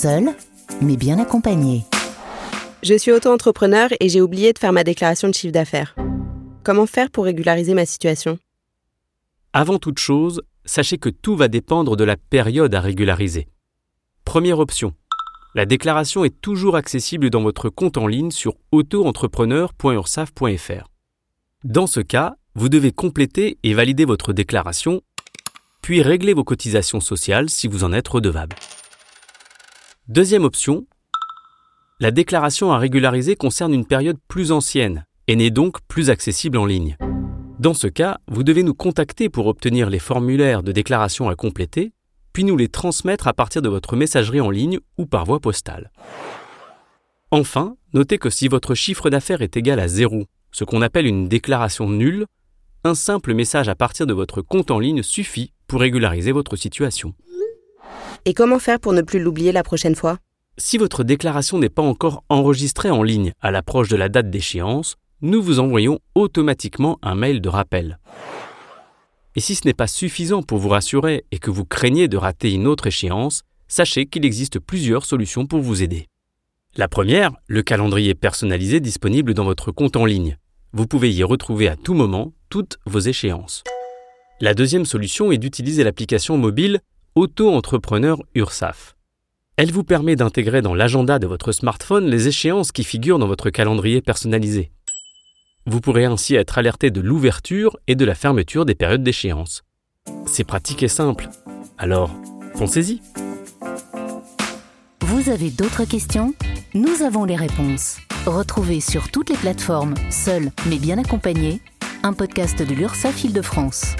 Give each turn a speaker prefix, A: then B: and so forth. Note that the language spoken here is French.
A: seul, mais bien accompagné.
B: Je suis auto-entrepreneur et j'ai oublié de faire ma déclaration de chiffre d'affaires. Comment faire pour régulariser ma situation?
C: Avant toute chose, sachez que tout va dépendre de la période à régulariser. Première option. La déclaration est toujours accessible dans votre compte en ligne sur auto-entrepreneur.ursaf.fr. Dans ce cas, vous devez compléter et valider votre déclaration, puis régler vos cotisations sociales si vous en êtes redevable. Deuxième option, la déclaration à régulariser concerne une période plus ancienne et n'est donc plus accessible en ligne. Dans ce cas, vous devez nous contacter pour obtenir les formulaires de déclaration à compléter, puis nous les transmettre à partir de votre messagerie en ligne ou par voie postale. Enfin, notez que si votre chiffre d'affaires est égal à zéro, ce qu'on appelle une déclaration nulle, un simple message à partir de votre compte en ligne suffit pour régulariser votre situation.
B: Et comment faire pour ne plus l'oublier la prochaine fois?
C: Si votre déclaration n'est pas encore enregistrée en ligne à l'approche de la date d'échéance, nous vous envoyons automatiquement un mail de rappel. Et si ce n'est pas suffisant pour vous rassurer et que vous craignez de rater une autre échéance, sachez qu'il existe plusieurs solutions pour vous aider. La première, le calendrier personnalisé disponible dans votre compte en ligne. Vous pouvez y retrouver à tout moment toutes vos échéances. La deuxième solution est d'utiliser l'application mobile Auto-entrepreneur URSAF. Elle vous permet d'intégrer dans l'agenda de votre smartphone les échéances qui figurent dans votre calendrier personnalisé. Vous pourrez ainsi être alerté de l'ouverture et de la fermeture des périodes d'échéance. C'est pratique et simple. Alors, foncez-y.
A: Vous avez d'autres questions? Nous avons les réponses. Retrouvez sur toutes les plateformes, seul mais bien accompagné, un podcast de l'URSSAF Île-de-France.